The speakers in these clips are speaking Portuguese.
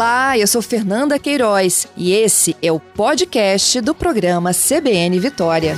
Olá, eu sou Fernanda Queiroz e esse é o podcast do programa CBN Vitória.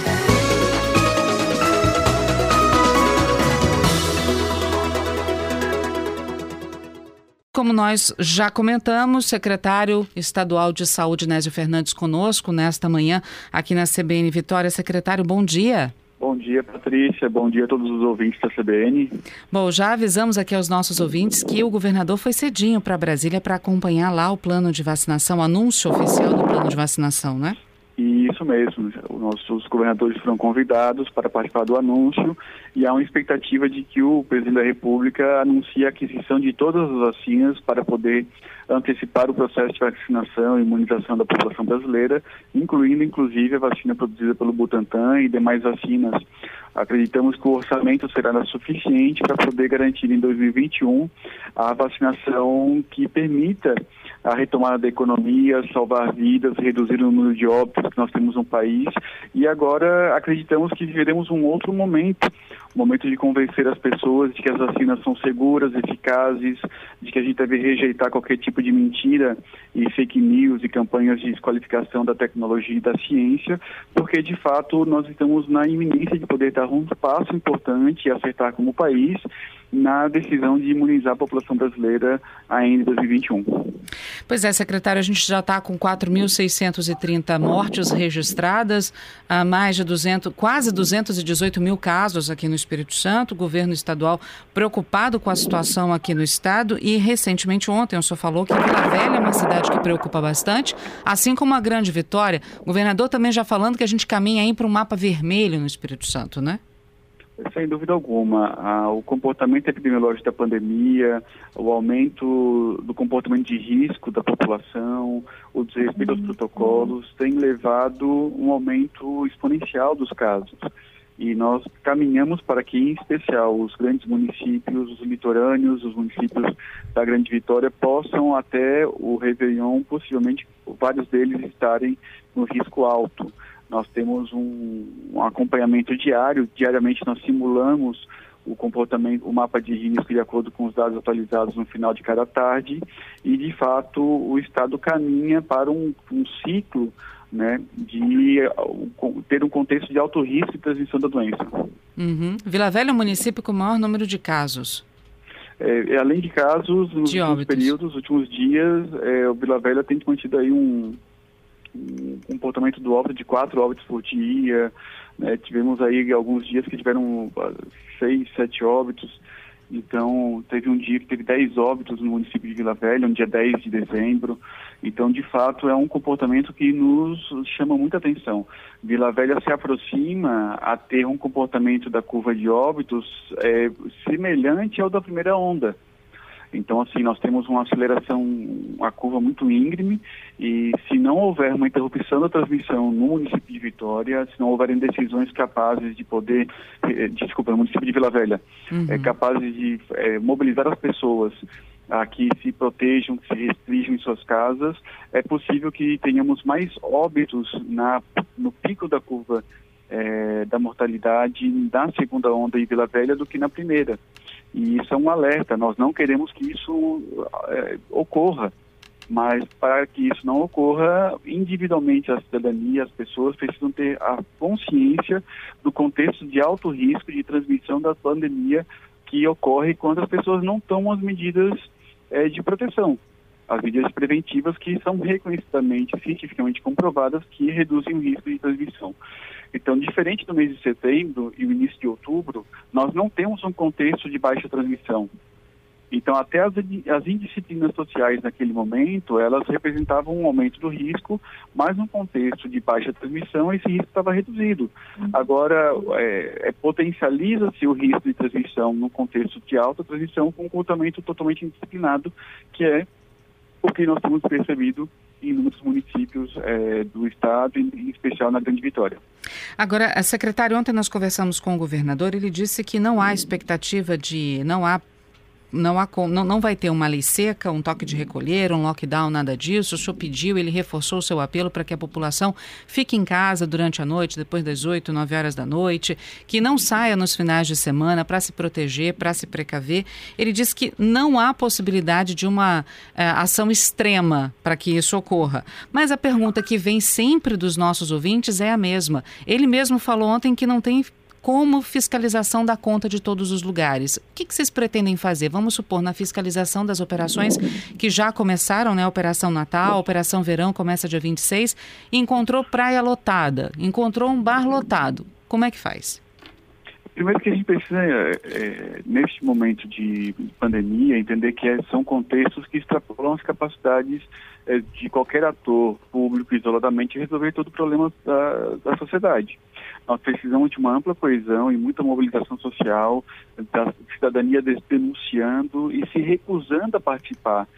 Como nós já comentamos, secretário estadual de saúde Nésio Fernandes conosco nesta manhã aqui na CBN Vitória. Secretário, bom dia. Bom dia, Patrícia. Bom dia a todos os ouvintes da CBN. Bom, já avisamos aqui aos nossos ouvintes que o governador foi cedinho para Brasília para acompanhar lá o plano de vacinação, o anúncio oficial do plano de vacinação, né? Isso mesmo. Os nossos governadores foram convidados para participar do anúncio e há uma expectativa de que o presidente da República anuncie a aquisição de todas as vacinas para poder antecipar o processo de vacinação e imunização da população brasileira, incluindo inclusive a vacina produzida pelo Butantan e demais vacinas. Acreditamos que o orçamento será suficiente para poder garantir em 2021 a vacinação que permita a retomada da economia, salvar vidas, reduzir o número de óbitos que nós temos no país. E agora acreditamos que viveremos um outro momento, um momento de convencer as pessoas de que as vacinas são seguras, eficazes, de que a gente deve rejeitar qualquer tipo de mentira e fake news e campanhas de desqualificação da tecnologia e da ciência, porque de fato nós estamos na iminência de poder dar um passo importante e acertar como país na decisão de imunizar a população brasileira ainda em 2021. Pois é, secretário, a gente já está com 4.630 mortes registradas, a mais de 200, quase 218 mil casos aqui no Espírito Santo, o governo estadual preocupado com a situação aqui no estado e recentemente ontem o senhor falou que Vila Velha é uma cidade que preocupa bastante, assim como a Grande Vitória. O governador também já falando que a gente caminha aí para um mapa vermelho no Espírito Santo, né? Sem dúvida alguma. Ah, o comportamento epidemiológico da pandemia, o aumento do comportamento de risco da população, o desrespeito aos uhum. protocolos, tem levado um aumento exponencial dos casos. E nós caminhamos para que, em especial, os grandes municípios, os litorâneos, os municípios da Grande Vitória possam até o Réveillon, possivelmente vários deles estarem no risco alto. Nós temos um, um acompanhamento diário, diariamente nós simulamos o comportamento, o mapa de risco de acordo com os dados atualizados no final de cada tarde e de fato o estado caminha para um, um ciclo né, de ter um contexto de alto risco de transmissão da doença. Uhum. Vila Velha é o município com o maior número de casos. É, além de casos, nos de últimos períodos, nos últimos dias, é, o Vila Velha tem mantido aí um, um comportamento do óbito de quatro óbitos por dia. Né? Tivemos aí alguns dias que tiveram ah, seis, sete óbitos. Então, teve um dia que teve dez óbitos no município de Vila Velha, no dia 10 de dezembro. Então, de fato, é um comportamento que nos chama muita atenção. Vila Velha se aproxima a ter um comportamento da curva de óbitos é, semelhante ao da primeira onda. Então, assim, nós temos uma aceleração, uma curva muito íngreme e se não houver uma interrupção da transmissão no município de Vitória, se não houverem decisões capazes de poder, eh, desculpa, no município de Vila Velha, uhum. é, capazes de é, mobilizar as pessoas a que se protejam, que se restringam em suas casas, é possível que tenhamos mais óbitos na, no pico da curva é, da mortalidade na segunda onda em Vila Velha do que na primeira. E isso é um alerta, nós não queremos que isso é, ocorra, mas para que isso não ocorra, individualmente a cidadania, as pessoas precisam ter a consciência do contexto de alto risco de transmissão da pandemia que ocorre quando as pessoas não tomam as medidas é, de proteção as medidas preventivas que são reconhecidamente, cientificamente comprovadas que reduzem o risco de transmissão. Então, diferente do mês de setembro e o início de outubro, nós não temos um contexto de baixa transmissão. Então, até as, as indisciplinas sociais naquele momento, elas representavam um aumento do risco, mas no contexto de baixa transmissão, esse risco estava reduzido. Uhum. Agora, é, é, potencializa-se o risco de transmissão no contexto de alta transmissão com um comportamento totalmente indisciplinado, que é o que nós temos percebido em muitos municípios é, do estado, em especial na Grande Vitória. Agora, secretário, ontem nós conversamos com o governador, ele disse que não há expectativa de, não há não, há, não, não vai ter uma lei seca, um toque de recolher, um lockdown, nada disso. O senhor pediu, ele reforçou o seu apelo para que a população fique em casa durante a noite, depois das 8, 9 horas da noite, que não saia nos finais de semana para se proteger, para se precaver. Ele disse que não há possibilidade de uma é, ação extrema para que isso ocorra. Mas a pergunta que vem sempre dos nossos ouvintes é a mesma. Ele mesmo falou ontem que não tem como fiscalização da conta de todos os lugares. O que, que, vocês pretendem fazer? Vamos supor, na fiscalização das operações que já começaram, né? Operação Natal, Operação Verão começa dia 26, encontrou praia lotada, encontrou um bar lotado. Como é que faz? Primeiro que a gente precisa, é, é, neste momento de pandemia, entender que é, são contextos que extrapolam as capacidades de qualquer ator público isoladamente resolver todo o problema da, da sociedade. Nós precisamos de uma ampla coesão e muita mobilização social, da cidadania denunciando e se recusando a participar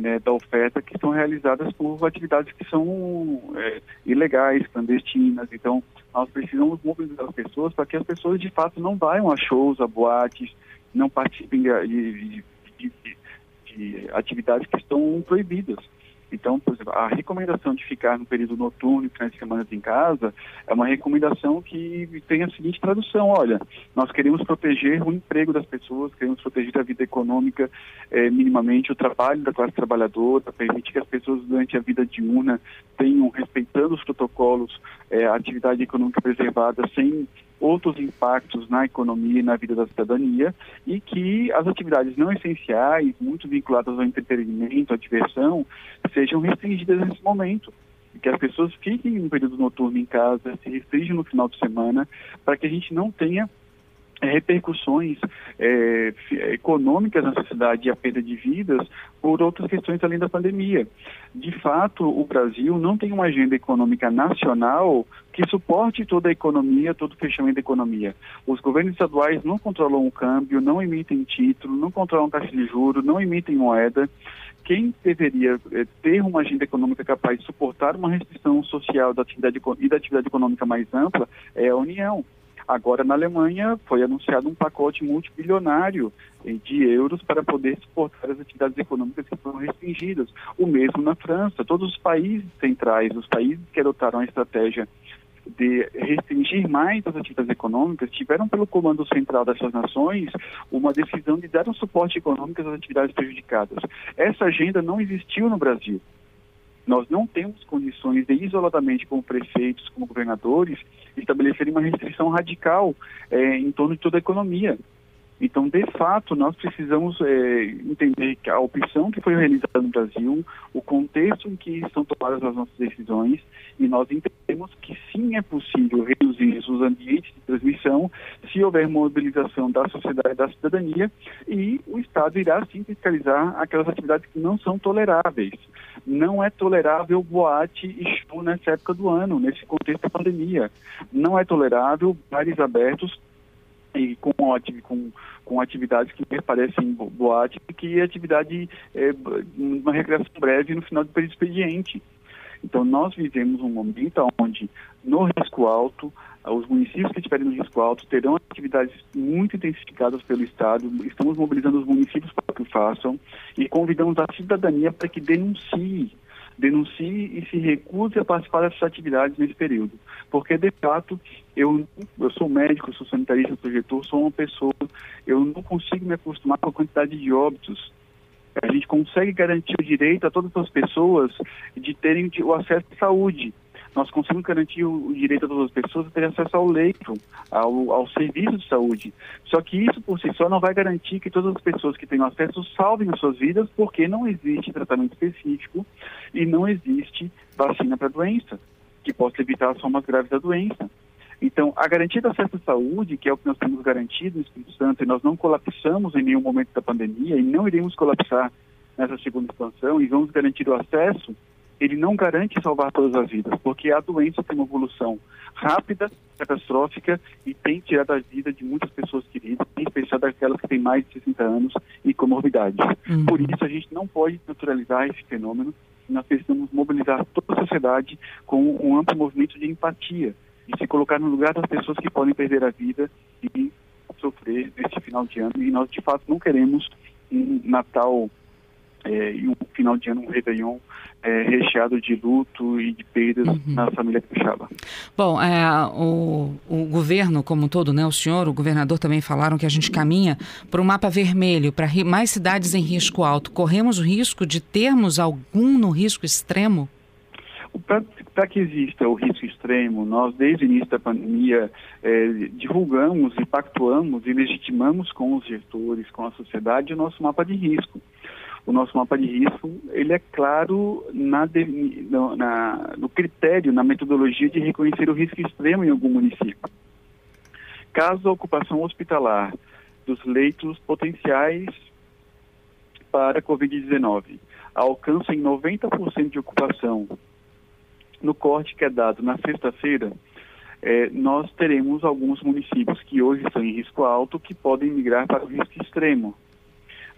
né, da oferta que são realizadas por atividades que são é, ilegais, clandestinas. Então, nós precisamos mobilizar as pessoas para que as pessoas de fato não vayam a shows, a boates, não participem de, de, de, de atividades que estão proibidas. Então, por exemplo, a recomendação de ficar no período noturno e finais de semana em casa é uma recomendação que tem a seguinte tradução: olha, nós queremos proteger o emprego das pessoas, queremos proteger a vida econômica eh, minimamente, o trabalho da classe trabalhadora, permitir que as pessoas durante a vida diurna tenham, respeitando os protocolos, eh, a atividade econômica preservada sem outros impactos na economia e na vida da cidadania e que as atividades não essenciais, muito vinculadas ao entretenimento, à diversão, sejam restringidas nesse momento. Que as pessoas fiquem no período noturno em casa, se restringam no final de semana, para que a gente não tenha repercussões é, econômicas na sociedade e a perda de vidas por outras questões além da pandemia. De fato, o Brasil não tem uma agenda econômica nacional que suporte toda a economia, todo o fechamento da economia. Os governos estaduais não controlam o câmbio, não emitem título, não controlam taxa de juros, não emitem moeda. Quem deveria é, ter uma agenda econômica capaz de suportar uma restrição social da atividade, e da atividade econômica mais ampla é a União. Agora, na Alemanha, foi anunciado um pacote multibilionário eh, de euros para poder suportar as atividades econômicas que foram restringidas. O mesmo na França. Todos os países centrais, os países que adotaram a estratégia de restringir mais as atividades econômicas, tiveram pelo comando central dessas nações uma decisão de dar um suporte econômico às atividades prejudicadas. Essa agenda não existiu no Brasil. Nós não temos condições de, isoladamente, como prefeitos, como governadores, estabelecerem uma restrição radical é, em torno de toda a economia. Então, de fato, nós precisamos é, entender que a opção que foi realizada no Brasil, o contexto em que estão tomadas as nossas decisões, e nós entendemos que sim é possível reduzir os ambientes de transmissão se houver mobilização da sociedade da cidadania, e o Estado irá sim fiscalizar aquelas atividades que não são toleráveis. Não é tolerável boate e show nessa época do ano, nesse contexto da pandemia. Não é tolerável bares abertos e com, com, com atividades que parecem boate, que é atividade, é, uma recreação breve no final do período expediente. Então, nós vivemos um momento onde, no risco alto, os municípios que estiverem no risco alto terão atividades muito intensificadas pelo Estado. Estamos mobilizando os municípios para que o façam e convidamos a cidadania para que denuncie denuncie e se recuse a participar dessas atividades nesse período. Porque, de fato, eu, eu sou médico, sou sanitarista, sou gestor, sou uma pessoa, eu não consigo me acostumar com a quantidade de óbitos. A gente consegue garantir o direito a todas as pessoas de terem o acesso à saúde nós conseguimos garantir o, direito a todas as pessoas a terem acesso ao leito, ao, ao serviço de saúde. Só que isso por si só não vai garantir que todas as pessoas que têm acesso salvem as suas vidas, porque não existe tratamento específico e não existe vacina para a doença, que possa evitar as formas graves da doença. Então, a garantia do acesso à saúde, que é o que nós temos garantido no Espírito Santo, e nós não colapsamos em nenhum momento da pandemia e não iremos colapsar nessa segunda expansão, e vamos garantir o acesso ele não garante salvar todas as vidas, porque a doença tem uma evolução rápida, catastrófica e tem tirado a vida de muitas pessoas queridas, em especial daquelas que têm mais de 60 anos e comorbidades. Uhum. Por isso, a gente não pode naturalizar esse fenômeno, nós precisamos mobilizar toda a sociedade com um amplo movimento de empatia e se colocar no lugar das pessoas que podem perder a vida e sofrer neste final de ano. E nós, de fato, não queremos um Natal é, e um final de ano, um Réveillon é, recheado de luto e de perdas uhum. na família Capixaba. Bom, é, o, o governo como um todo, né, o senhor, o governador também falaram que a gente caminha para um mapa vermelho, para mais cidades em risco alto. Corremos o risco de termos algum no risco extremo? Para que exista o risco extremo, nós, desde o início da pandemia, é, divulgamos e pactuamos e legitimamos com os gestores, com a sociedade, o nosso mapa de risco o nosso mapa de risco ele é claro na, no, na, no critério, na metodologia de reconhecer o risco extremo em algum município. Caso a ocupação hospitalar dos leitos potenciais para Covid-19 alcancem 90% de ocupação no corte que é dado na sexta-feira, é, nós teremos alguns municípios que hoje estão em risco alto que podem migrar para o risco extremo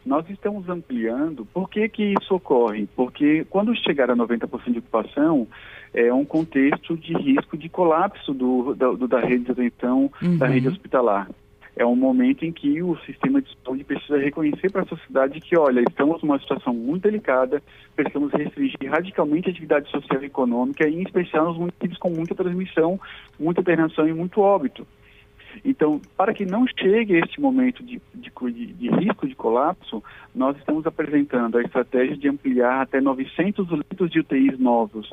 nós estamos ampliando. Por que, que isso ocorre? Porque quando chegar a 90% de ocupação, é um contexto de risco de colapso do, da, do, da rede de atenção, uhum. da rede hospitalar. É um momento em que o sistema de saúde precisa reconhecer para a sociedade que, olha, estamos numa situação muito delicada, precisamos restringir radicalmente a atividade social e econômica, em especial nos municípios com muita transmissão, muita internação e muito óbito. Então, para que não chegue este momento de, de, de, risco de colapso, nós estamos apresentando a estratégia de ampliar até 900 leitos de UTIs novos,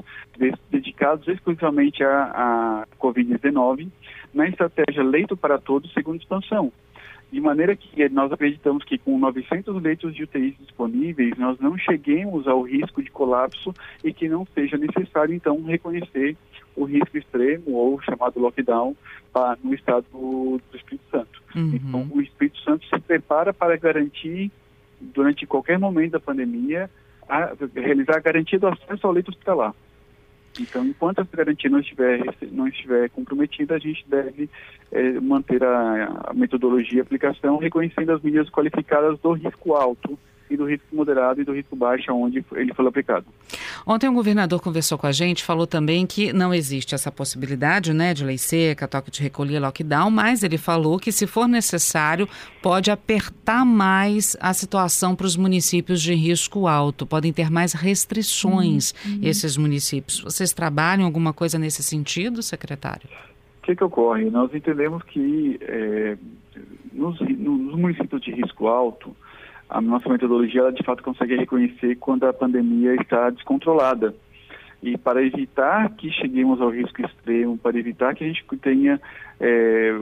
dedicados exclusivamente à, à Covid-19, na estratégia Leito para Todos, segunda expansão. De maneira que nós acreditamos que com 900 leitos de UTIs disponíveis, nós não cheguemos ao risco de colapso e que não seja necessário, então, reconhecer o risco extremo ou chamado lockdown ah, no estado do, do Espírito Santo. Uhum. Então, o Espírito Santo se prepara para garantir, durante qualquer momento da pandemia, a, realizar a garantia do acesso ao leito hospitalar. Então, enquanto essa garantia não estiver, não estiver comprometida, a gente deve é, manter a, a metodologia e aplicação, reconhecendo as medidas qualificadas do risco alto e do risco moderado e do risco baixo, onde ele foi aplicado. Ontem o governador conversou com a gente, falou também que não existe essa possibilidade né, de lei seca, toque de recolher, lockdown, mas ele falou que, se for necessário, pode apertar mais a situação para os municípios de risco alto, podem ter mais restrições uhum. esses municípios. Vocês trabalham alguma coisa nesse sentido, secretário? O que, que ocorre? Nós entendemos que é, nos, nos municípios de risco alto, a nossa metodologia ela de fato consegue reconhecer quando a pandemia está descontrolada. E para evitar que cheguemos ao risco extremo, para evitar que a gente tenha é,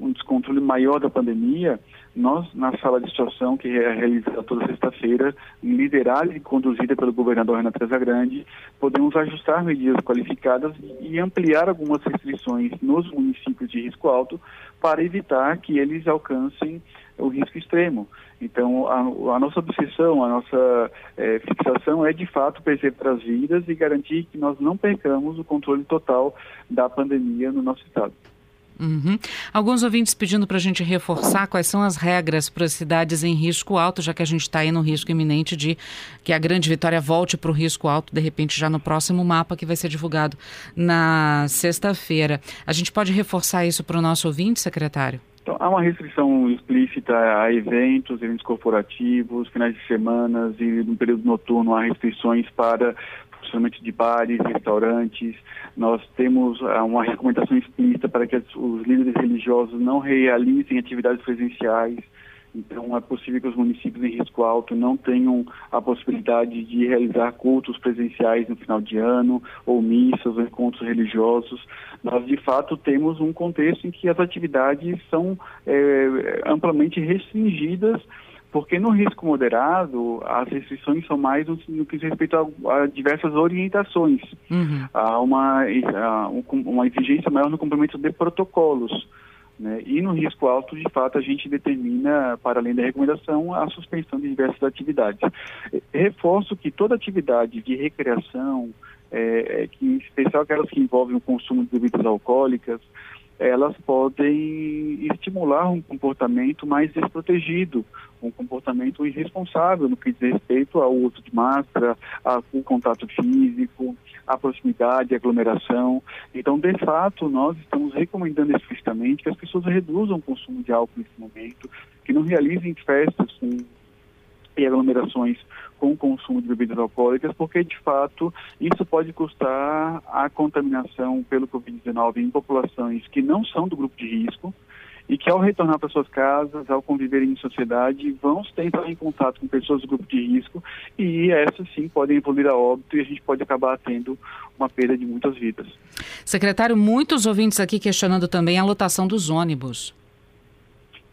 um descontrole maior da pandemia, nós, na sala de situação, que é realizada toda sexta-feira, liderada e conduzida pelo governador Renato Casagrande, podemos ajustar medidas qualificadas e ampliar algumas restrições nos municípios de risco alto para evitar que eles alcancem o risco extremo. Então, a, a nossa obsessão, a nossa é, fixação é, de fato, preservar as vidas e garantir que nós não percamos o controle total da pandemia no nosso estado. Uhum. Alguns ouvintes pedindo para a gente reforçar quais são as regras para as cidades em risco alto, já que a gente está aí no risco iminente de que a Grande Vitória volte para o risco alto, de repente, já no próximo mapa que vai ser divulgado na sexta-feira. A gente pode reforçar isso para o nosso ouvinte, secretário? Então, há uma restrição explícita a eventos, eventos corporativos, finais de semana e no período noturno há restrições para funcionamento de bares, restaurantes. Nós temos ah, uma recomendação explícita para que os líderes religiosos não realizem atividades presenciais então, é possível que os municípios em risco alto não tenham a possibilidade de realizar cultos presenciais no final de ano, ou missas, ou encontros religiosos. Nós, de fato, temos um contexto em que as atividades são é, amplamente restringidas porque no risco moderado as restrições são mais no, no que diz respeito a, a diversas orientações. Uhum. Há uma, há uma exigência maior no cumprimento de protocolos. Né? E no risco alto, de fato, a gente determina, para além da recomendação, a suspensão de diversas atividades. Reforço que toda atividade de recreação, é, é, que, em especial aquelas que envolvem o consumo de bebidas alcoólicas, elas podem estimular um comportamento mais desprotegido, um comportamento irresponsável no que diz respeito ao uso de máscara, ao contato físico, à proximidade, à aglomeração. Então, de fato, nós estamos recomendando explicitamente que as pessoas reduzam o consumo de álcool nesse momento, que não realizem festas com e aglomerações com o consumo de bebidas alcoólicas, porque de fato isso pode custar a contaminação pelo Covid-19 em populações que não são do grupo de risco e que ao retornar para suas casas, ao conviverem em sociedade, vão entrar em contato com pessoas do grupo de risco e essas sim podem evoluir a óbito e a gente pode acabar tendo uma perda de muitas vidas. Secretário, muitos ouvintes aqui questionando também a lotação dos ônibus.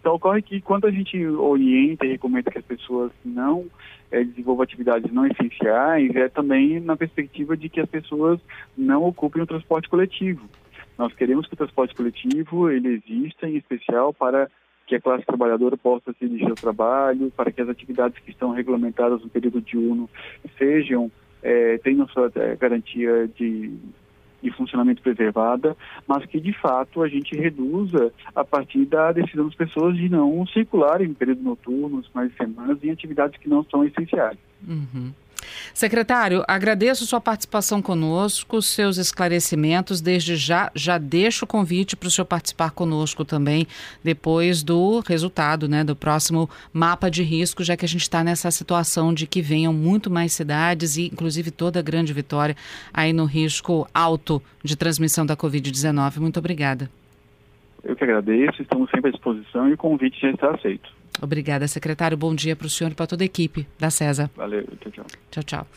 Então, ocorre que quando a gente orienta e recomenda que as pessoas não é, desenvolvam atividades não essenciais, é também na perspectiva de que as pessoas não ocupem o transporte coletivo. Nós queremos que o transporte coletivo ele exista, em especial para que a classe trabalhadora possa se dirigir ao trabalho, para que as atividades que estão regulamentadas no período diurno sejam, é, tenham sua é, garantia de de funcionamento preservada, mas que de fato a gente reduza a partir da decisão das pessoas de não circularem em períodos noturnos, mais semanas, em atividades que não são essenciais. Uhum. Secretário, agradeço sua participação conosco, seus esclarecimentos. Desde já, já deixo o convite para o senhor participar conosco também depois do resultado né, do próximo mapa de risco, já que a gente está nessa situação de que venham muito mais cidades e, inclusive, toda a grande vitória aí no risco alto de transmissão da Covid-19. Muito obrigada. Eu que agradeço, estamos sempre à disposição e o convite já está aceito. Obrigada, secretário. Bom dia para o senhor e para toda a equipe da CESA. Valeu, tchau, tchau. Tchau, tchau.